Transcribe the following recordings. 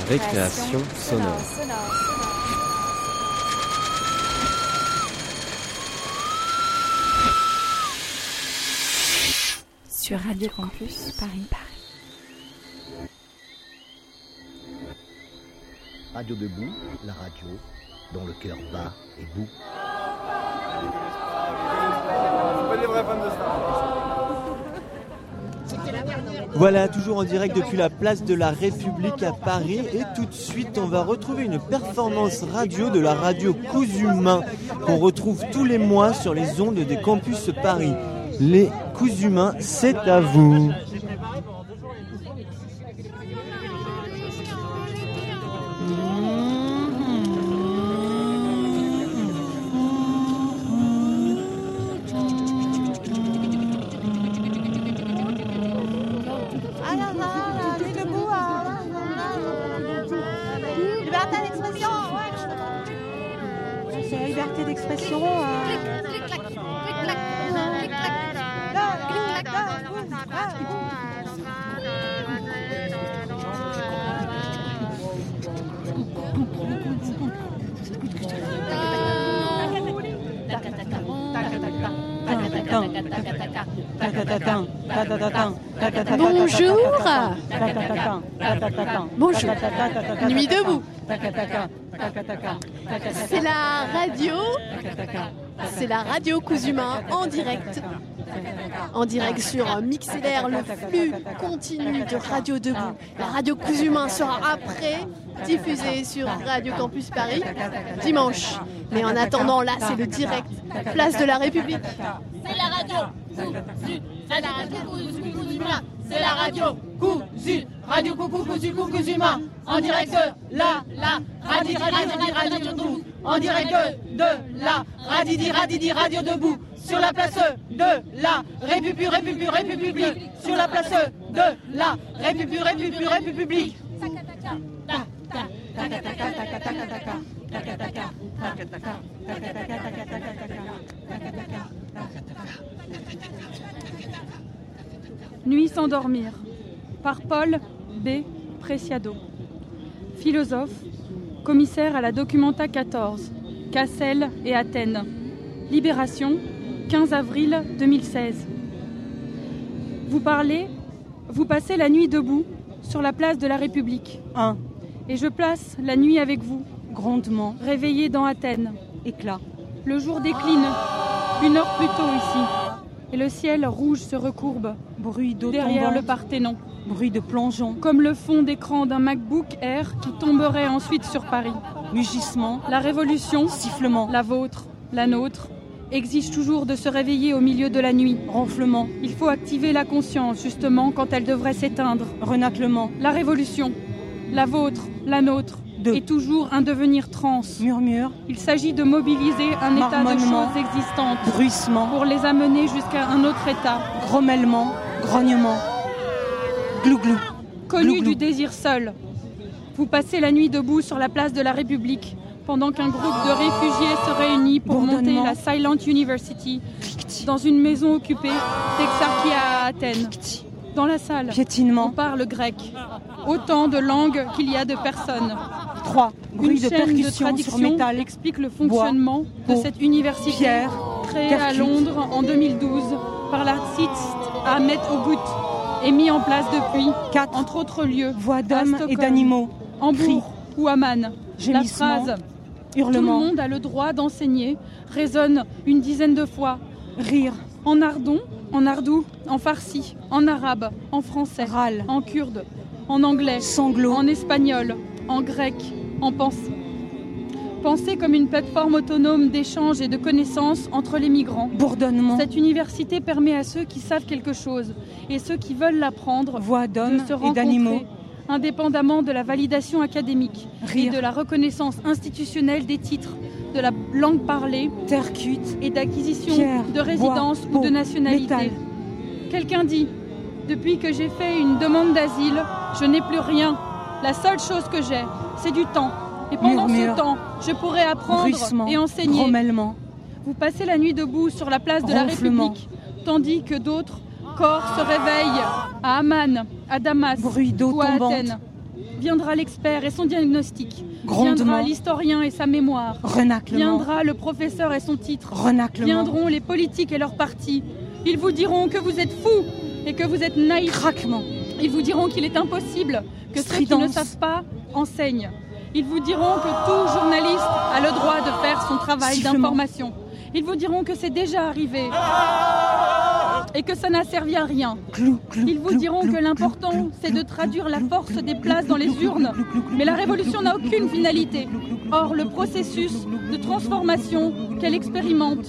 Récréation sonore. Sur Radio Campus Paris. Paris. Radio debout, la radio dont le cœur bat et bout. Voilà, toujours en direct depuis la place de la République à Paris. Et tout de suite, on va retrouver une performance radio de la radio Cousumain qu'on retrouve tous les mois sur les ondes des campus Paris. Les Cousumains, c'est à vous. D'expression. Bonjour. Bonjour. Nuit debout. C'est la radio. C'est la radio en direct. En direct sur Mixler, le flux continu de Radio Debout. La radio Cousumain sera après diffusée sur Radio Campus Paris dimanche. Mais en attendant, là, c'est le direct. Place de la République. C'est la radio cousu, c'est la radio cousu, cousumain. C'est la radio cousu, radio coucou cousu, cousumain. En direct la, la, radidi, radidi, radio debout. En direct de la, radidi, radidi, radio debout. Sur la place de la République, République, République. Sur la place de la République, République, République. Nuit sans dormir, par Paul B. Preciado. Philosophe, commissaire à la Documenta 14, Cassel et Athènes. Libération, 15 avril 2016. Vous parlez, vous passez la nuit debout sur la place de la République. 1. Et je place la nuit avec vous, Grondement. réveillé dans Athènes. Éclat. Le jour décline, une heure plus tôt ici. Et le ciel rouge se recourbe Bruit d'eau derrière le. Parthénon, Bruit de plongeon. comme le fond d'écran d'un MacBook Air qui tomberait ensuite sur Paris. Mugissement. La révolution, Sifflement. la vôtre, la nôtre, exige toujours de se réveiller au milieu de la nuit. Ronflement. Il faut activer la conscience justement quand elle devrait s'éteindre. Renaclement. La révolution, la vôtre, la nôtre, Deux. est toujours un devenir trans. Murmure. Il s'agit de mobiliser un état de choses existantes Bruissement. pour les amener jusqu'à un autre état, Grommellement. Grognement. Glou-glou. connu du désir seul. Vous passez la nuit debout sur la place de la République pendant qu'un groupe de réfugiés se réunit pour monter la Silent University dans une maison occupée d'Exarchia à Athènes. Dans la salle, on parle grec. Autant de langues qu'il y a de personnes. 3. Bruit Une de chaîne de sur traduction métal. explique le fonctionnement de cette université Pierre. créée à. Londres en 2012 par l'artiste Ahmet Ogut et mis en place depuis, 4. entre autres lieux, Voix d'hommes et d'animaux. Hambourg ou Amman. La phrase Tout le monde a le droit d'enseigner résonne une dizaine de fois. Rire. En ardon, en ardou, en farsi, en arabe, en français, Râle. en kurde, en anglais, Sanglot. en espagnol, en grec, en pensée. Pensée comme une plateforme autonome d'échange et de connaissances entre les migrants. Bourdonnement. Cette université permet à ceux qui savent quelque chose et ceux qui veulent l'apprendre Voix de d'hommes se et d'animaux. rencontrer, indépendamment de la validation académique et de la reconnaissance institutionnelle des titres, de la langue parlée Terre cuite. et d'acquisition de résidence bois, ou de nationalité. Quelqu'un dit Depuis que j'ai fait une demande d'asile, je n'ai plus rien. La seule chose que j'ai, c'est du temps. Et pendant Murmure. ce temps, je pourrais apprendre et enseigner. Grommellement. Vous passez la nuit debout sur la place de la. République, tandis que d'autres corps se réveillent à Amman, à Damas Bruit ou à tombante. Athènes. Viendra l'expert et son diagnostic. Grondement. Viendra l'historien et sa mémoire. Renaclement. Viendra le professeur et son titre. Renaclement. Viendront les politiques et leurs partis. Ils vous diront que vous êtes fous et que vous êtes naïfs. Craquement. Ils vous diront qu'il est impossible que ceux qui ne savent pas enseignent. Ils vous diront que tout journaliste a le droit de faire son travail d'information. Ils vous diront que c'est déjà arrivé et que ça n'a servi à rien. Ils vous diront que l'important, c'est de traduire la force des places dans les urnes. Mais la révolution n'a aucune finalité. Or, le processus de transformation qu'elle expérimente,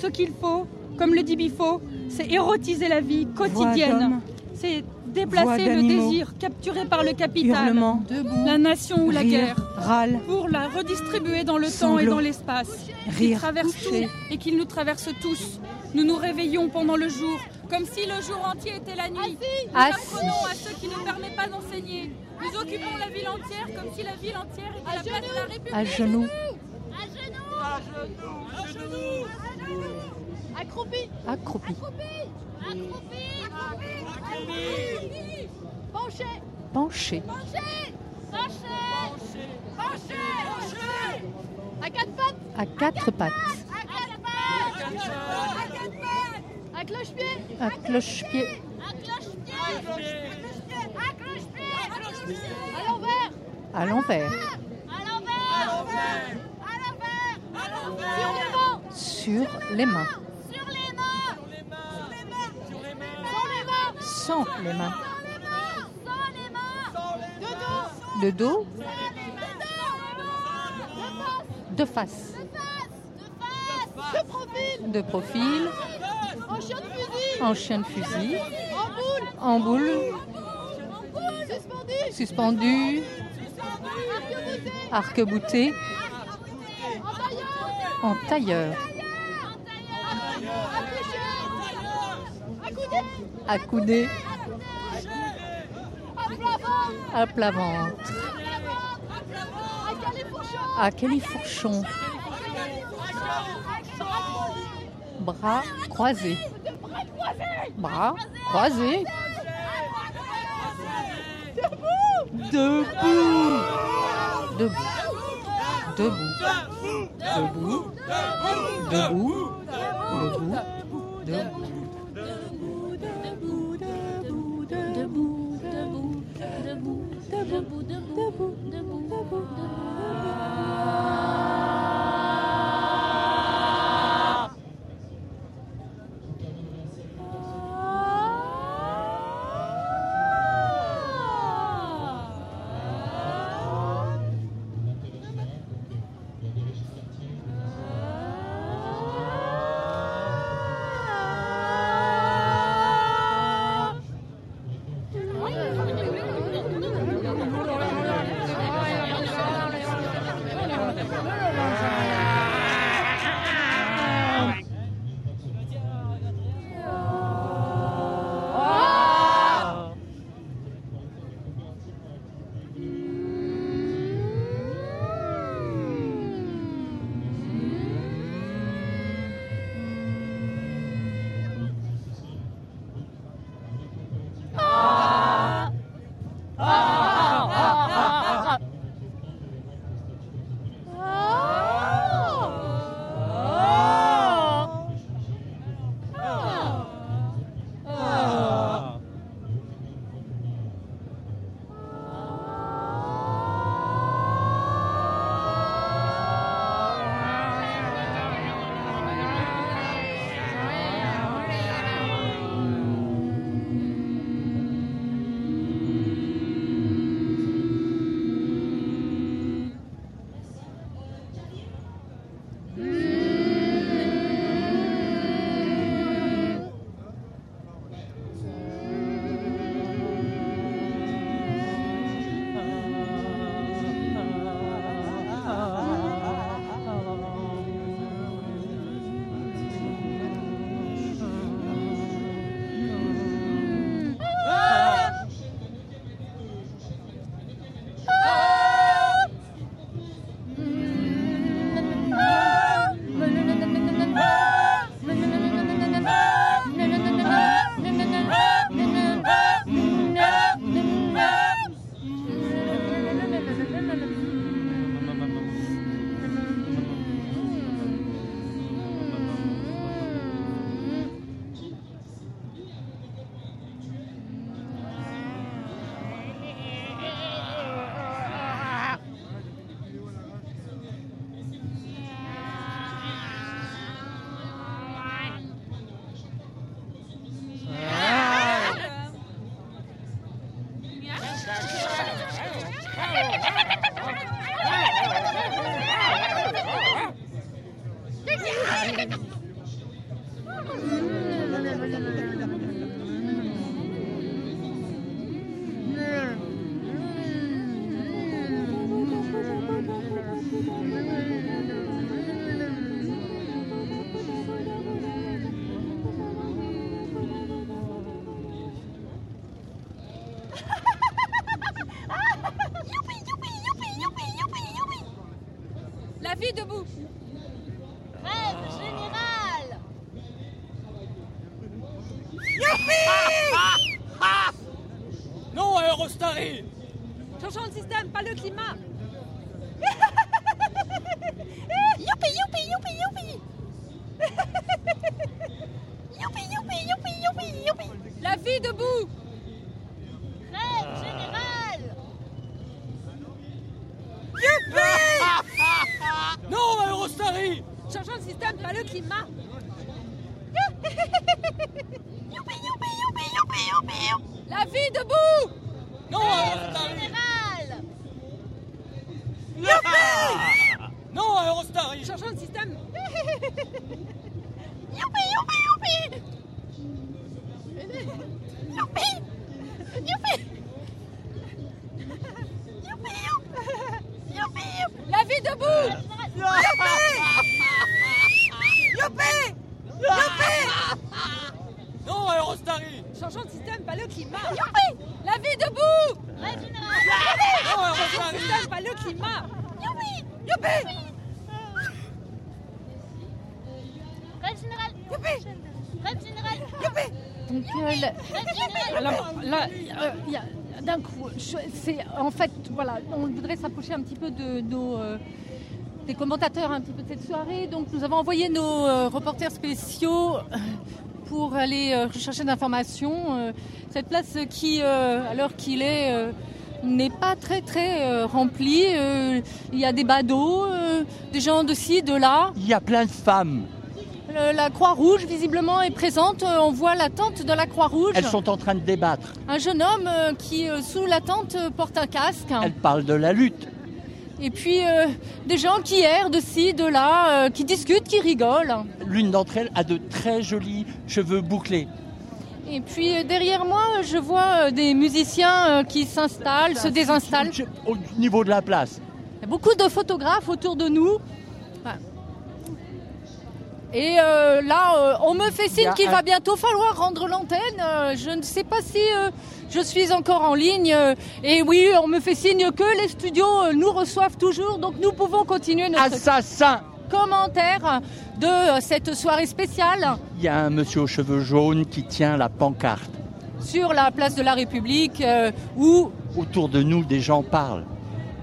ce qu'il faut, comme le dit Bifo, c'est érotiser la vie quotidienne. C'est déplacer le désir capturé par le capital, hurlement, la nation ou la rire, guerre, râle, pour la redistribuer dans le temps et dans l'espace. Qu'il rire, traverse coucher. tout et qu'il nous traverse tous. Nous nous réveillons pendant le jour, comme si le jour entier était la nuit. Nous apprenons à ceux qui ne permettent pas d'enseigner. Nous occupons la ville entière comme si la ville entière était la place de la République. À genoux. Accroupi, Accroupi. Penché, Penché. à quatre pattes, À quatre pattes. à quatre pattes, à quatre pattes, à cloche-pied, À cloche-pied. à cloche-pied, à cloche-pied, à l'envers, À l'envers. à l'envers, à l'envers, sur les mains, Sur les mains. sur les mains, sur les mains, Sans les mains. de dos, De face. de profil, De profil. en chien de fusil, En chien de fusil. en boule, En boule. suspendu, Suspendu. arc-bouté, Arc-bouté. en tailleur, En tailleur. accouché, Accoudé. à plat ventre. À califourchon. Bras croisés. Bras croisés. Debout Debout. Debout. Debout. Debout. Debout. Debout. À Changeons le système, pas le climat. Youpi, youpi, youpi, youpi, youpi, youpi La vie debout. Non Eurostari Général. Non à Eurostari Changeons le système. Youpi, youpi, youpi Youpi un petit peu de nos euh, des commentateurs un petit peu de cette soirée. Donc, nous avons envoyé nos euh, reporters spéciaux euh, pour aller euh, rechercher d'informations. Euh, cette place qui, à l'heure qu'il est, n'est pas très très remplie. Il y a des badauds, des gens de ci, de là. Il y a plein de femmes. Le- la Croix-Rouge, visiblement, est présente. On voit la tente de la Croix-Rouge. Elles sont en train de débattre. Un jeune homme qui, sous la tente, porte un casque. Elles parlent de la lutte. Et puis euh, des gens qui errent de ci, de là, euh, qui discutent, qui rigolent. L'une d'entre elles a de très jolis cheveux bouclés. Et puis euh, derrière moi, je vois des musiciens qui s'installent, se désinstallent. Au niveau de la place. Il y a beaucoup de photographes autour de nous. Et là, on me fait signe qu'il un- va bientôt falloir rendre l'antenne. Je ne sais pas si je suis encore en ligne. Euh, et oui, on me fait signe que les studios euh, nous reçoivent toujours, donc nous pouvons continuer notre Assassin commentaire de euh, cette soirée spéciale Il y a un monsieur aux cheveux jaunes qui tient la pancarte. sur la place de la République euh, où, Autour de nous, des gens parlent.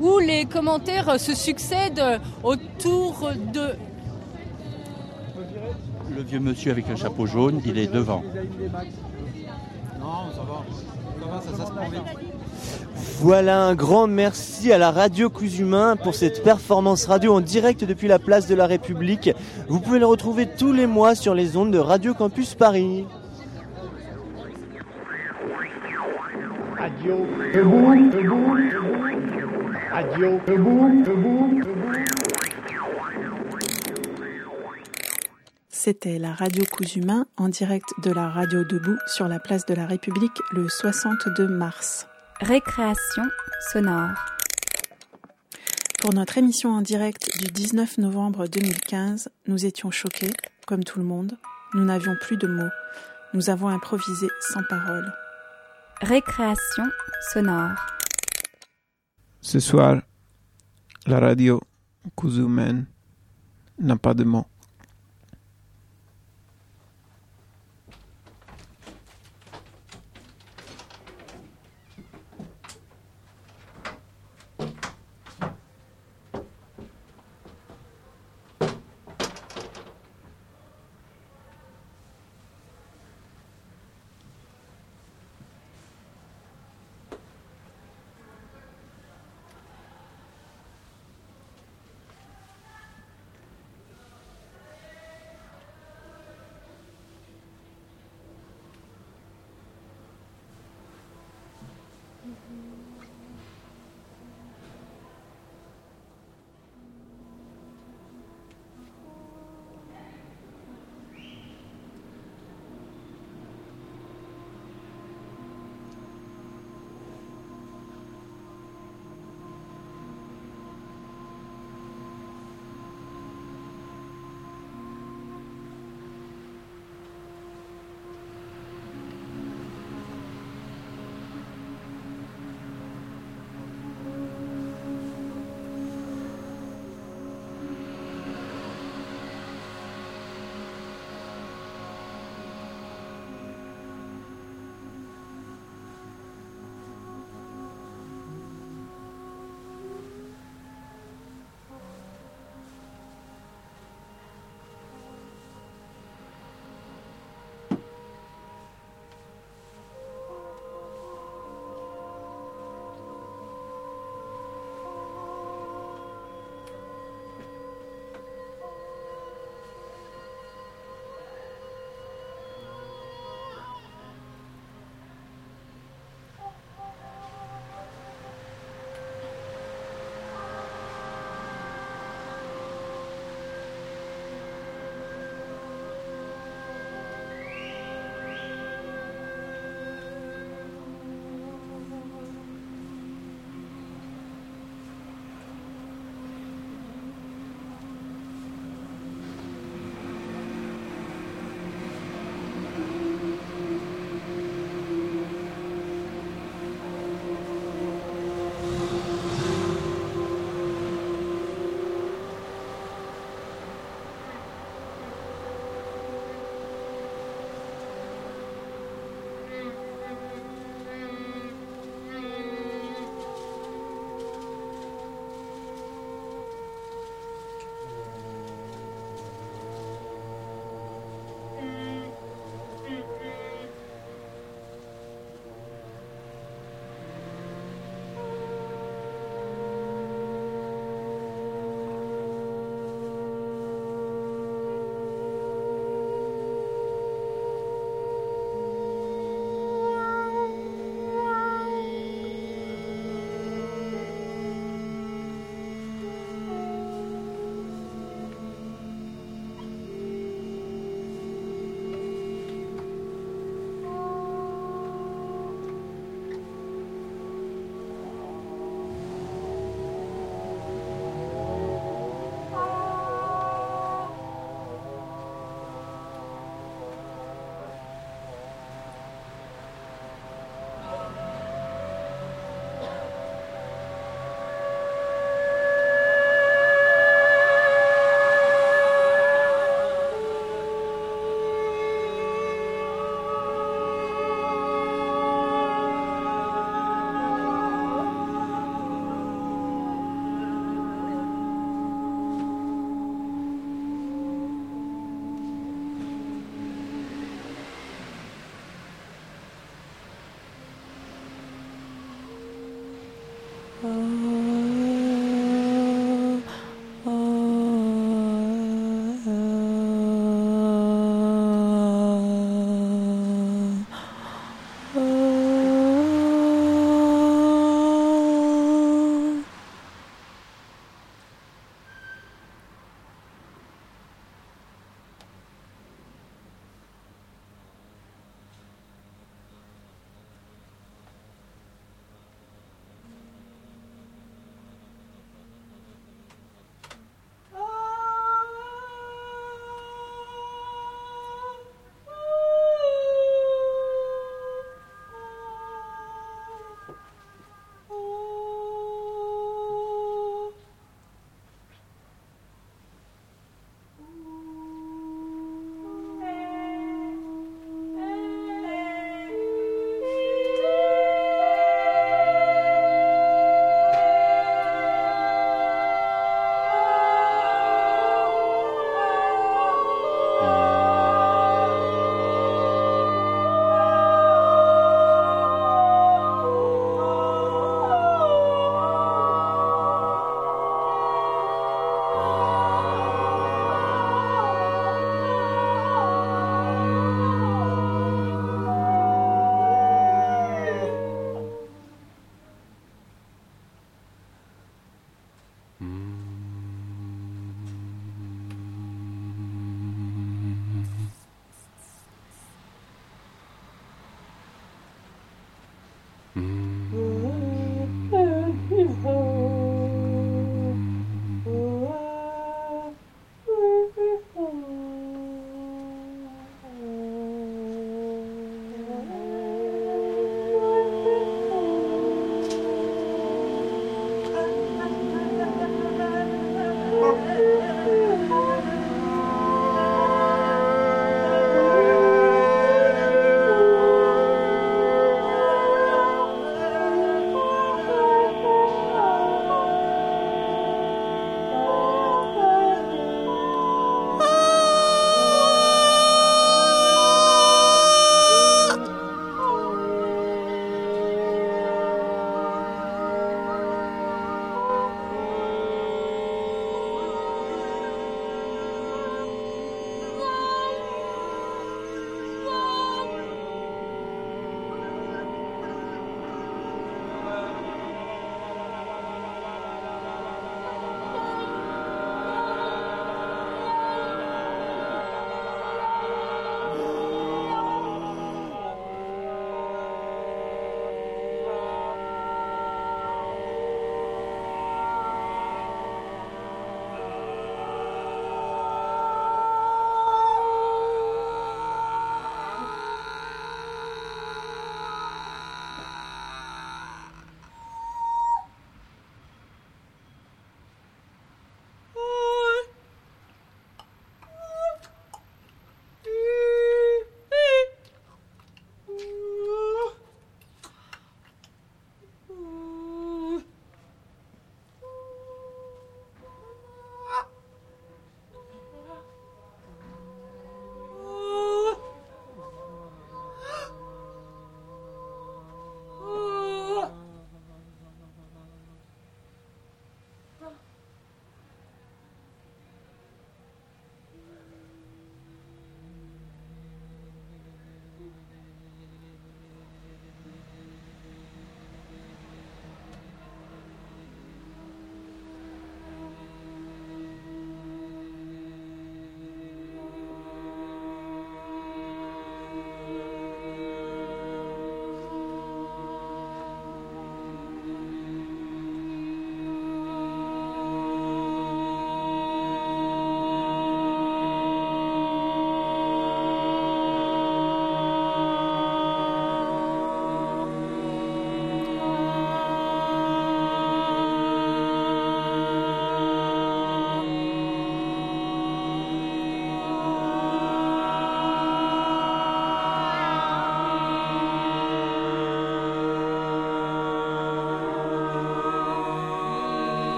où les commentaires se succèdent autour de... Le vieux monsieur avec le chapeau jaune, il est devant. Non, ça va. Voilà un grand merci à la radio Cousumain pour cette performance radio en direct depuis la place de la République. Vous pouvez le retrouver tous les mois sur les ondes de Radio Campus Paris. C'était la radio Cousumain en direct de la radio Debout sur la place de la République le 62 mars. Récréation sonore. Pour notre émission en direct du 19 novembre 2015, nous étions choqués, comme tout le monde. Nous n'avions plus de mots. Nous avons improvisé sans parole. Récréation sonore. Ce soir, la radio Kuzumen n'a pas de mots.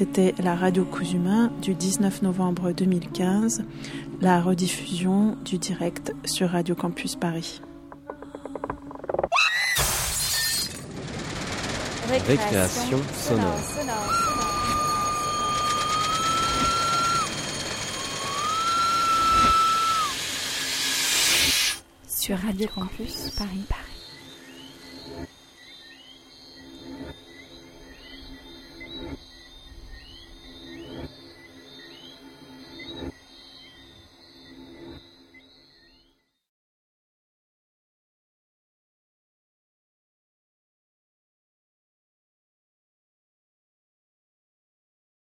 C'était la radio Cousumain du 19 novembre 2015, la rediffusion du direct sur Radio Campus Paris. Récréation sonore. Sur Radio Campus Paris. Paris.